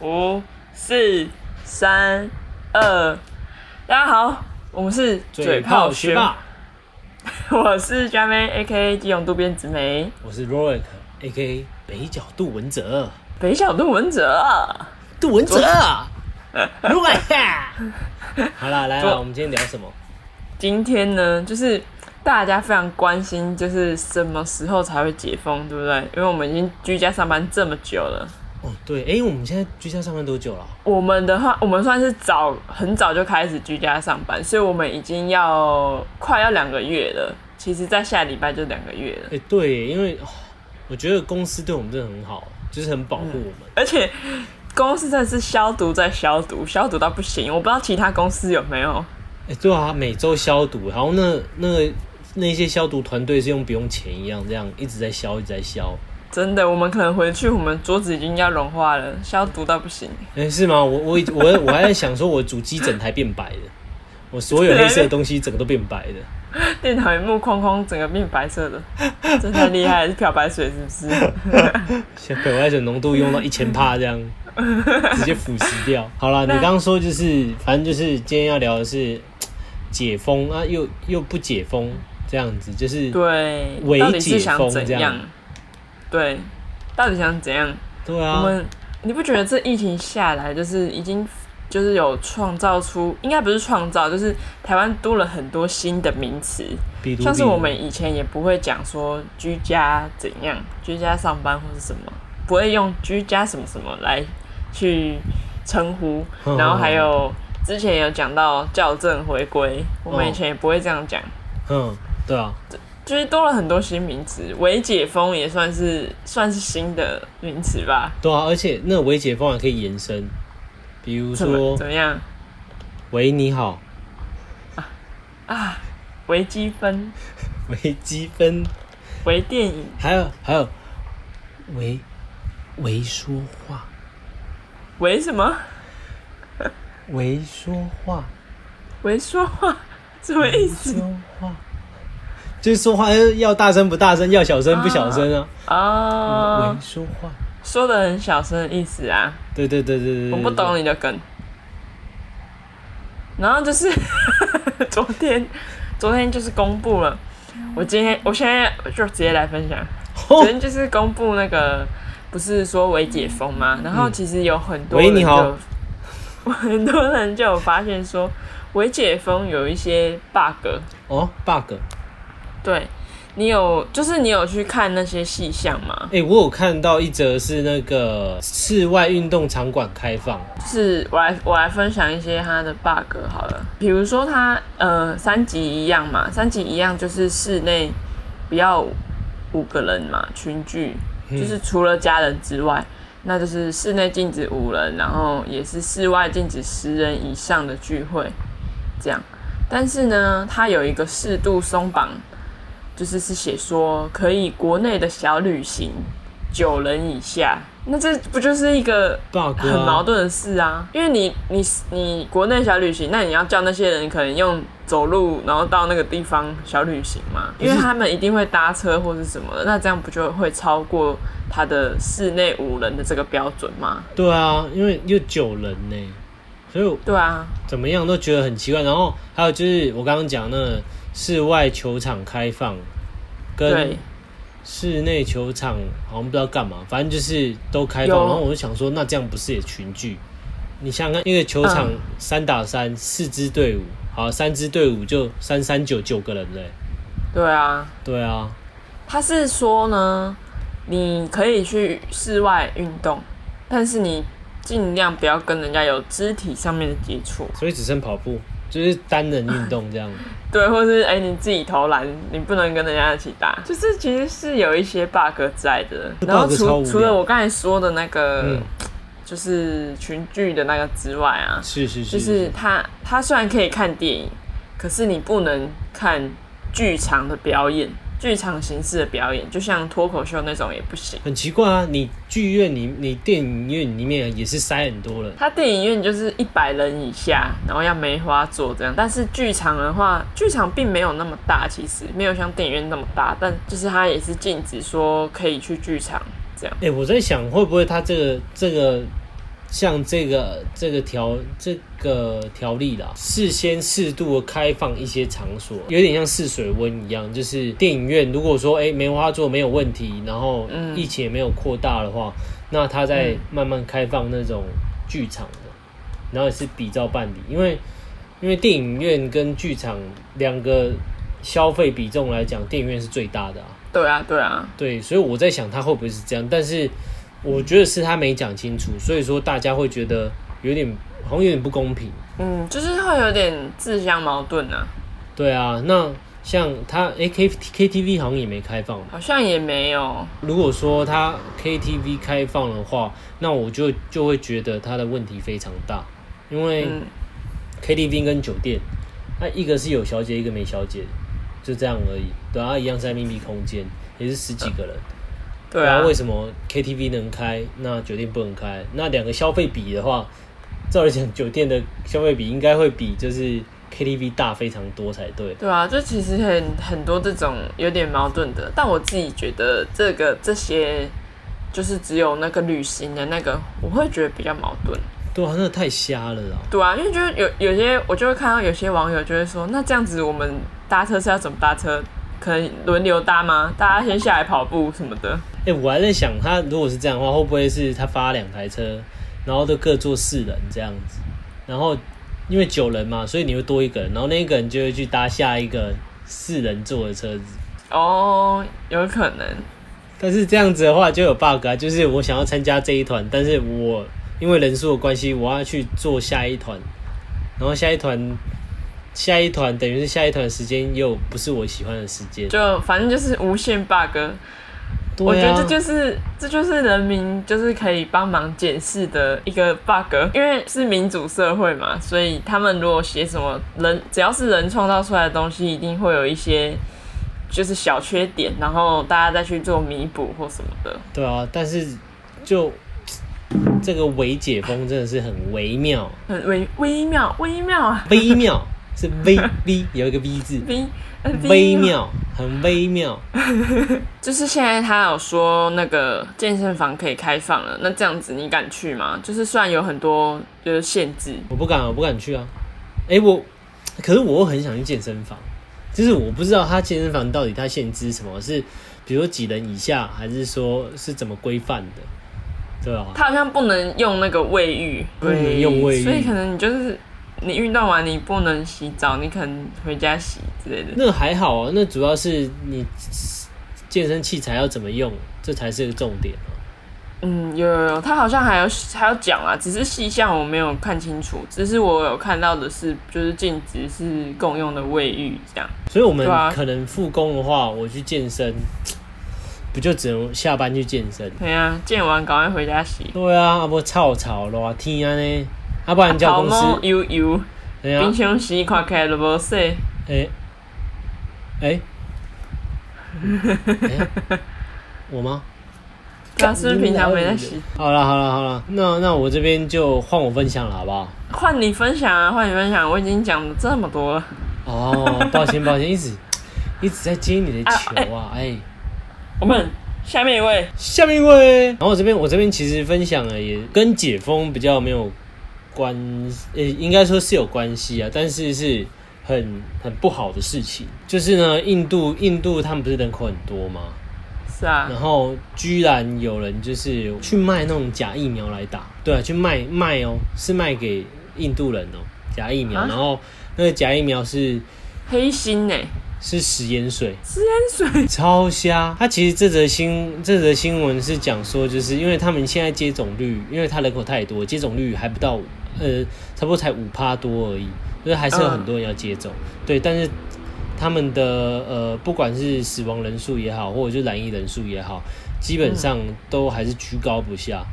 五、四、三、二，大家好，我们是嘴炮学霸，我是佳妹 A K A 基隆渡边直美，我是 Roic A K A 北角杜文泽，北角杜文泽，杜文泽，Roic，好了，来了，我们今天聊什么？今天呢，就是大家非常关心，就是什么时候才会解封，对不对？因为我们已经居家上班这么久了。哦，对，哎，我们现在居家上班多久了？我们的话，我们算是早很早就开始居家上班，所以我们已经要快要两个月了。其实，在下礼拜就两个月了。哎，对，因为我觉得公司对我们真的很好，就是很保护我们，而且公司真的是消毒在消毒，消毒到不行。我不知道其他公司有没有。哎，对啊，每周消毒，然后那那个那些消毒团队是用不用钱一样，这样一直在消，一直在消。真的，我们可能回去，我们桌子已经要融化了，消毒到不行。哎，是吗？我我我我还在想说，我主机整台变白了，我所有黑色的东西整个都变白的，电脑屏幕框框整个变白色的，真太厉害，是漂白水是不是？漂白水浓度用到一千帕这样，直接腐蚀掉。好了，你刚刚说就是，反正就是今天要聊的是。解封啊，又又不解封，这样子就是对，伪解封这样。对，到底想怎样？对啊，我们你不觉得这疫情下来，就是已经就是有创造出，应该不是创造，就是台湾多了很多新的名词，像是我们以前也不会讲说居家怎样，居家上班或是什么，不会用居家什么什么来去称呼，然后还有。之前有讲到校正回归，我们以前也不会这样讲。嗯，对啊，就是多了很多新名词，微解封也算是算是新的名词吧。对啊，而且那微解封还可以延伸，比如说怎么样？喂，你好。啊啊，微积分，微积分，微电影，还有还有，微微说话，微什么？微说话，微说话什么意思？说话就是说话要大声不大声，要小声不小声啊。啊，微说话，说的很小声的意思啊。对对对对对，我不懂你的梗。然后就是 昨天，昨天就是公布了。我今天，我现在就直接来分享。昨天就是公布那个，不是说微解封吗？然后其实有很多喂，你好。很多人就有发现说，微解封有一些 bug 哦，bug，对你有，就是你有去看那些细项吗？哎，我有看到一则是那个室外运动场馆开放，是我来我来分享一些它的 bug 好了，比如说它呃三级一样嘛，三级一样就是室内不要五个人嘛，群聚，就是除了家人之外。那就是室内禁止五人，然后也是室外禁止十人以上的聚会，这样。但是呢，它有一个适度松绑，就是是写说可以国内的小旅行，九人以下。那这不就是一个很矛盾的事啊？因为你你你国内小旅行，那你要叫那些人可能用走路，然后到那个地方小旅行嘛？因为他们一定会搭车或是什么的，那这样不就会超过他的室内五人的这个标准吗？对啊，因为又九人呢，所以对啊，怎么样都觉得很奇怪。然后还有就是我刚刚讲那室外球场开放跟。室内球场好像不知道干嘛，反正就是都开放。然后我就想说，那这样不是也群聚？你想想看，一个球场三打三，四支队伍，好，三支队伍就三三九九个人嘞。对啊，对啊。他是说呢，你可以去室外运动，但是你尽量不要跟人家有肢体上面的接触。所以只剩跑步。就是单人运动这样，对，或是哎你自己投篮，你不能跟人家一起打，就是其实是有一些 bug 在的。然后除除了我刚才说的那个，就是群聚的那个之外啊，是是是，就是他他虽然可以看电影，可是你不能看剧场的表演。剧场形式的表演，就像脱口秀那种也不行。很奇怪啊，你剧院、你你电影院里面也是塞很多人。他电影院就是一百人以下，然后要梅花座这样。但是剧场的话，剧场并没有那么大，其实没有像电影院那么大，但就是他也是禁止说可以去剧场这样。哎，我在想会不会他这个这个像这个这个条这个条例啦，事先适度的开放一些场所，有点像试水温一样，就是电影院如果说哎梅花座没有问题，然后疫情也没有扩大的话，那他再慢慢开放那种剧场的，然后也是比照办理，因为因为电影院跟剧场两个消费比重来讲，电影院是最大的啊。对啊，对啊，对，所以我在想他会不会是这样，但是我觉得是他没讲清楚，所以说大家会觉得有点好像有点不公平。嗯，就是会有点自相矛盾啊。对啊，那像他哎 K K T V 好像也没开放，好像也没有。如果说他 K T V 开放的话，那我就就会觉得他的问题非常大，因为 K T V 跟酒店，那一个是有小姐，一个没小姐。就这样而已，对啊，一样在秘密空间，也是十几个人。对啊，为什么 KTV 能开，那酒店不能开？那两个消费比的话，照理讲，酒店的消费比应该会比就是 KTV 大非常多才对。对啊，就其实很很多这种有点矛盾的，但我自己觉得这个这些就是只有那个旅行的那个，我会觉得比较矛盾。对啊，那太瞎了啦。对啊，因为就是有有些我就会看到有些网友就会说，那这样子我们。搭车是要怎么搭车？可能轮流搭吗？大家先下来跑步什么的。哎，我还在想，他如果是这样的话，会不会是他发两台车，然后都各坐四人这样子？然后因为九人嘛，所以你会多一个人，然后那一个人就会去搭下一个四人坐的车子。哦，有可能。但是这样子的话就有 bug 啊，就是我想要参加这一团，但是我因为人数的关系，我要去做下一团，然后下一团。下一团等于是下一团时间又不是我喜欢的时间，就反正就是无限 bug。我觉得这就是这就是人民就是可以帮忙检视的一个 bug，因为是民主社会嘛，所以他们如果写什么人只要是人创造出来的东西，一定会有一些就是小缺点，然后大家再去做弥补或什么的。对啊，但是就这个微解封真的是很微妙，很微微妙微妙啊，微妙。是微微有一个 V 字，微微妙，很微妙。就是现在他有说那个健身房可以开放了，那这样子你敢去吗？就是虽然有很多就是限制，我不敢，我不敢去啊。哎，我可是我很想去健身房，就是我不知道他健身房到底他限制什么，是比如几人以下，还是说是怎么规范的？对啊，他好像不能用那个卫浴，不能用卫浴，所以可能你就是。你运动完你不能洗澡，你可能回家洗之类的。那还好啊，那主要是你健身器材要怎么用，这才是个重点嗯，有有有，他好像还有还要讲啊，只是细项我没有看清楚，只是我有看到的是，就是禁止是共用的卫浴这样。所以我们可能复工的话，我去健身，不就只能下班去健身？对啊，健完赶快回家洗。对啊，啊不吵吵热天啊呢。要不然叫公司油油，冰箱洗看起来都无洗。哎哎，我吗？他是不是平常没在洗？好了好了好了，那那我这边就换我分享了，好不好？换你分享啊，换你分享，我已经讲了这么多了。哦，抱歉抱歉，一直一直在接你的球啊，哎。我们下面一位，下面一位，然后这边我这边其实分享了，也跟解封比较没有。关呃，应该说是有关系啊，但是是很很不好的事情。就是呢，印度印度他们不是人口很多吗？是啊。然后居然有人就是去卖那种假疫苗来打，对啊，去卖卖哦，是卖给印度人哦，假疫苗。然后那个假疫苗是黑心呢，是食盐水，食盐水超瞎。他其实这则新这则新闻是讲说，就是因为他们现在接种率，因为他人口太多，接种率还不到。呃，差不多才五趴多而已，就是还是有很多人要接种，对，但是他们的呃，不管是死亡人数也好，或者就染疫人数也好，基本上都还是居高不下。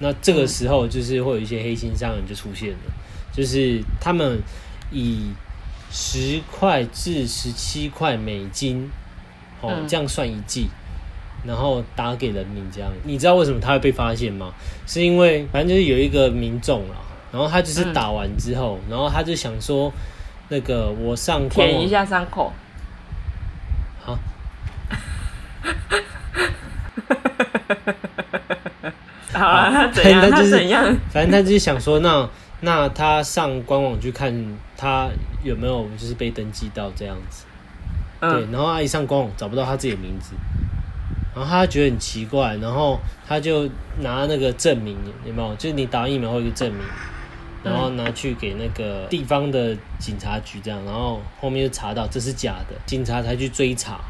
那这个时候就是会有一些黑心商人就出现了，就是他们以十块至十七块美金，哦，这样算一剂，然后打给人民这样。你知道为什么他会被发现吗？是因为反正就是有一个民众啊。然后他就是打完之后，然后他就想说，那个我上舔一下伤口。好，好啊，他怎样？他怎样？反正他就是想说，那那他上官网去看他有没有就是被登记到这样子。对，然后他一上官网找不到他自己的名字，然后他觉得很奇怪，然后他就拿那个证明，有没有？就是你打疫苗会一个证明，然后拿去给那个地方的警察局这样，然后后面就查到这是假的，警察才去追查，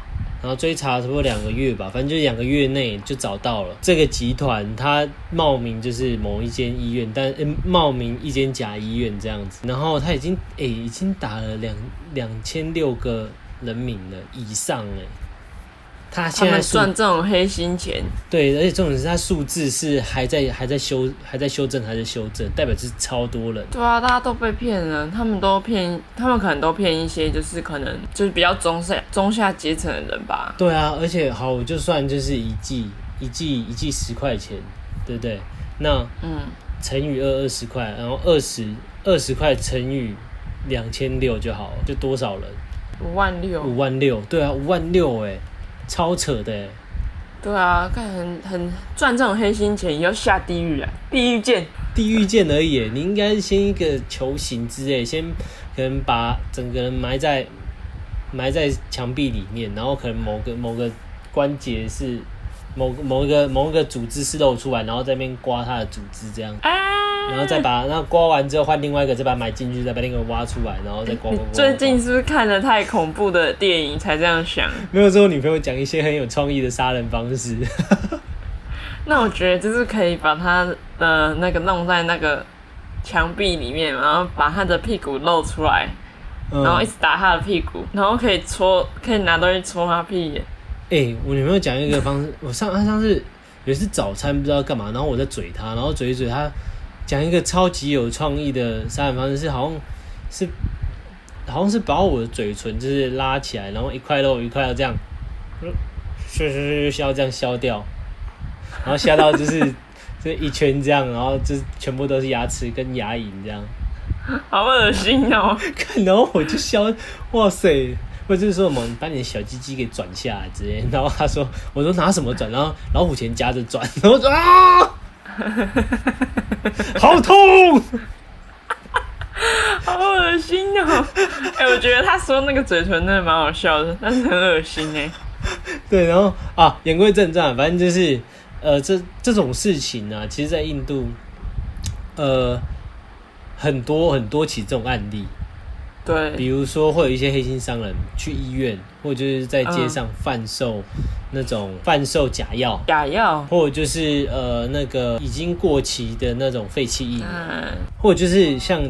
然后追查差不多两个月吧，反正就两个月内就找到了这个集团，他冒名就是某一间医院，但冒名一间假医院这样子，然后他已经诶已经打了两两千六个。人民了以上哎，他现在赚这种黑心钱，对，而且重点是他数字是还在还在修还在修正还在修正，代表是超多人。对啊，大家都被骗了，他们都骗，他们可能都骗一些就是可能就是比较中下中下阶层的人吧。对啊，而且好，我就算就是一季一季一季十块钱，对不对？那嗯，乘以二二十块，然后二十二十块乘以两千六就好，就多少人？五万六，五万六，对啊，五万六，哎，超扯的，对啊，看很很赚这种黑心钱，要下地狱啊，地狱剑，地狱剑而已，你应该先一个球形之类，先可能把整个人埋在埋在墙壁里面，然后可能某个某个关节是某某一个某一个组织是露出来，然后在那边刮他的组织这样。然后再把那刮完之后换另外一个，再把它买进去，再把另一个挖出来，然后再刮。最近是不是看的太恐怖的电影才这样想？没有，之后女朋友讲一些很有创意的杀人方式。那我觉得就是可以把他的那个弄在那个墙壁里面，然后把他的屁股露出来，然后一直打他的屁股，然后可以戳，可以拿东西戳他屁眼。哎，我女朋友讲一个方式，我上她上次有一次早餐不知道干嘛，然后我在嘴她，然后嘴一嘴他。讲一个超级有创意的杀人方式，是好像是好像是把我的嘴唇就是拉起来，然后一块肉一块肉这样，削削削削这样削掉，然后削到就是 这一圈这样，然后就全部都是牙齿跟牙龈这样，好恶心哦！看，然后我就削，哇塞！或者是说我们把你的小鸡鸡给转下来之类，然后他说，我说拿什么转？然后老虎钳夹着转，然后说啊。好痛，好恶心哦！哎，我觉得他说那个嘴唇真的蛮好笑的，但是很恶心哎。对，然后啊，言归正传，反正就是呃，这这种事情呢，其实，在印度，呃，很多很多起这种案例。对，比如说会有一些黑心商人去医院，或者就是在街上贩售那种贩售假药，假药，或者就是呃那个已经过期的那种废弃疫苗，或者就是像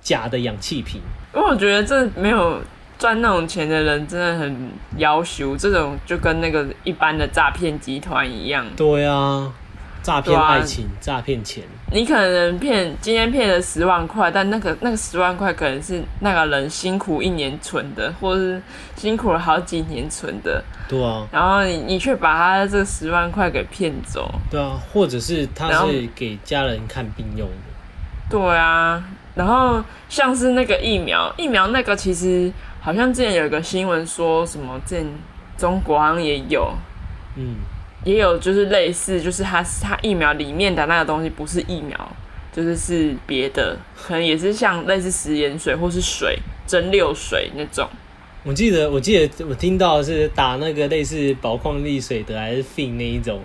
假的氧气瓶。因为我觉得这没有赚那种钱的人真的很要求，这种就跟那个一般的诈骗集团一样。对啊。诈骗爱情，诈骗钱。你可能骗今天骗了十万块，但那个那个十万块可能是那个人辛苦一年存的，或是辛苦了好几年存的。对啊。然后你你却把他这十万块给骗走。对啊，或者是他是给家人看病用的。对啊，然后像是那个疫苗，疫苗那个其实好像之前有一个新闻说什么，这中国好像也有。嗯。也有就是类似，就是它它疫苗里面的那个东西不是疫苗，就是是别的，可能也是像类似食盐水或是水蒸馏水那种。我记得我记得我听到是打那个类似宝矿力水的还是 fin 那一种，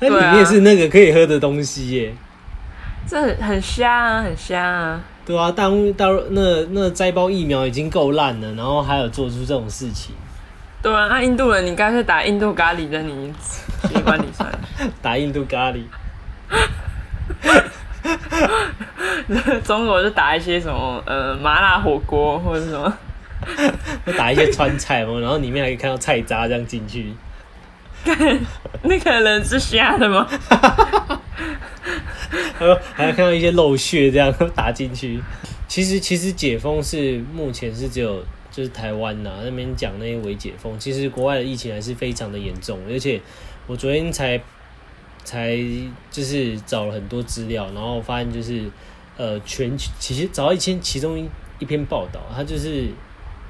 那里面是那个可以喝的东西耶。这很很香啊，很香啊。对啊，大陆大陆那那摘包疫苗已经够烂了，然后还有做出这种事情。对啊，那印度人，你干脆打印度咖喱的，你喜欢你算了。打印度咖喱。中国就打一些什么呃麻辣火锅或者什么，打一些川菜嘛，然后里面还可以看到菜渣这样进去。那个人是瞎的吗？还有还要看到一些漏血这样打进去。其实其实解封是目前是只有。就是台湾呐，那边讲那些伪解封，其实国外的疫情还是非常的严重，而且我昨天才才就是找了很多资料，然后发现就是呃全其实找到一篇其中一一篇报道，它就是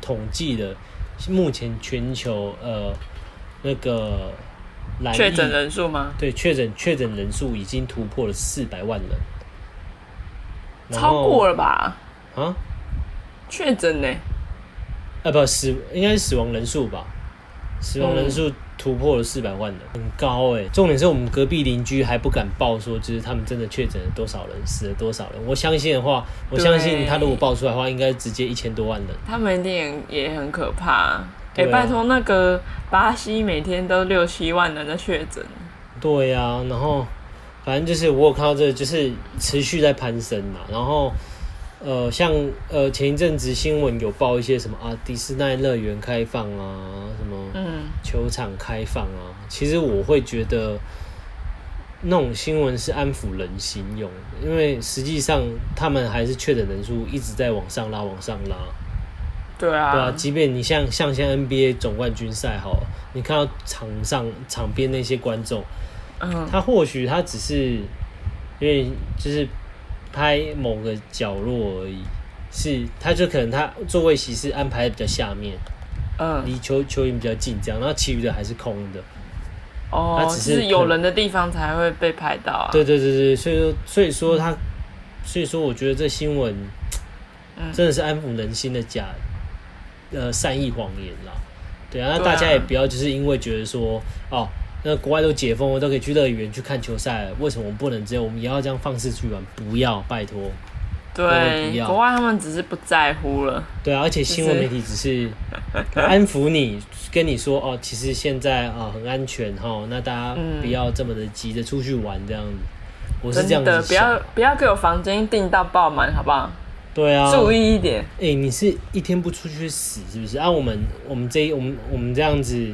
统计的目前全球呃那个确诊人数吗？对确诊确诊人数已经突破了四百万人，超后过了吧？啊确诊呢？啊不死应该是死亡人数吧，死亡人数突破了四百万的，很高哎、重点是我们隔壁邻居还不敢报说，就是他们真的确诊了多少人，死了多少人。我相信的话，我相信他如果报出来的话，应该直接一千多万人。他们一定也很可怕。哎、拜托，那个巴西每天都六七万人的确诊，对呀、然后反正就是我有看到这个，就是持续在攀升嘛。然后呃，像呃前一阵子新闻有报一些什么啊，迪士尼乐园开放啊，什么嗯，球场开放啊，其实我会觉得那种新闻是安抚人心用的，因为实际上他们还是确诊人数一直在往上拉，往上拉。对啊，对啊，即便你像像现在 NBA 总冠军赛好了，你看到场上场边那些观众。嗯，他或许他只是因为就是拍某个角落而已，是他就可能他座位席是安排在比较下面，嗯，离球球员比较近这样，然后其余的还是空的。哦，他只是是有人的地方才会被拍到啊。对对对对，所以说所以说他，所以说我觉得这新闻嗯真的是安抚人心的假呃善意谎言啦。对啊，那大家也不要就是因为觉得说哦。那国外都解封了，都可以去乐园去看球赛了，为什么我们不能这样？我们也要这样放肆去玩？不要，拜托。对，国外他们只是不在乎了。对啊，而且新闻媒体只是安抚你，跟你说哦，其实现在啊、很安全哈，那大家嗯不要这么的急着出去玩这样子。我是这样子的，不要不要给我房间订到爆满，好不好？对啊，注意一点。哎、你是一天不出去死是不是？按、我们我们这一我们我们这样子，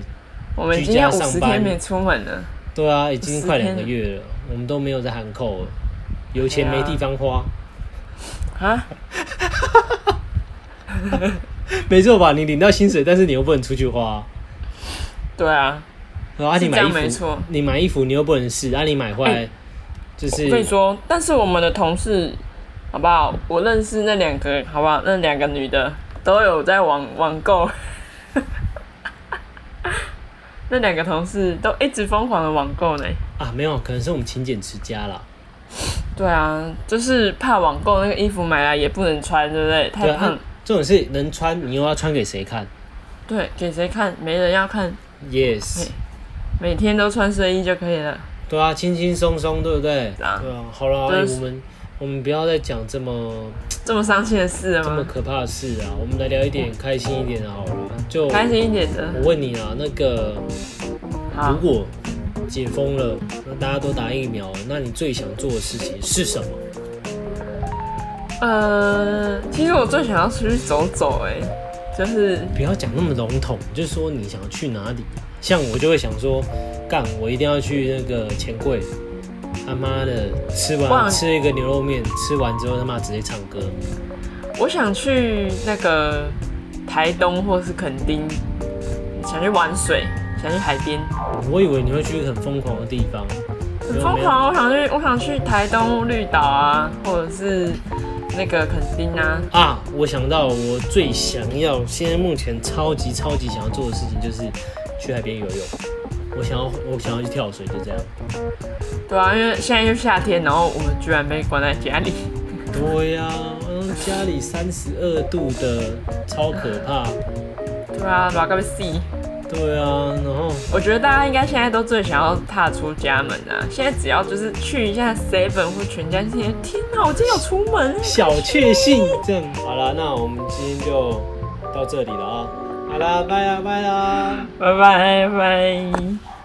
我们已经要五十天没出门了。对啊，已经快10天两个月了，我们都没有在喊扣了，有钱没地方花，啊，没错吧？你领到薪水，但是你又不能出去花。对啊，然后啊，是这样你买衣服，你买衣服你又不能试，啊，你买回来、哎就是我跟你说，但是我们的同事，好不好？我认识那两个，好不好？那两个女的都有在网网购，那两个同事都一直疯狂的网购呢。啊，没有，可能是我们勤俭持家啦。对啊，就是怕网购那个衣服买来也不能穿，对不对？太对啊胖，，这种是能穿，你又要穿给谁看对，给谁看？没人要看，？Yes，每天都穿睡衣就可以了。对啊，轻轻松松，对不对？对啊啊，好了，我们我们不要再讲这么这么伤心的事了吗？这么可怕的事啊，我们来聊一点开心一点的好了。就开心一点的。我问你啊，那个如，果解封了，那大家都打疫苗，那你最想做的事情是什么？呃，其实我最想要出去走走，哎，就是不要讲那么笼统，就是说你想去哪里。像我就会想说，干，我一定要去那个钱柜，他妈的吃完哇吃一个牛肉面，吃完之后他妈直接唱歌。我想去那个台东或是垦丁，想去玩水，想去海边。我以为你会去一个很疯狂的地方，很疯狂，我想去，我想去台东绿岛啊，或者是那个垦丁啊。啊！我想到我最想要，现在目前超级超级想要做的事情就是去海边游泳。我想要，我想要去跳水，就这样。对啊，因为现在又夏天，然后我们居然被关在家里。对呀、嗯，家里三十二度的，超可怕。对啊，把个死。对啊，然后我觉得大家应该现在都最想要踏出家门啊！现在只要就是去一下 Seven 或全家，天哪，我今天有出门欸小确幸，这样好了，那我们今天就到这里了啊。好啦，拜啦拜啦。拜拜拜。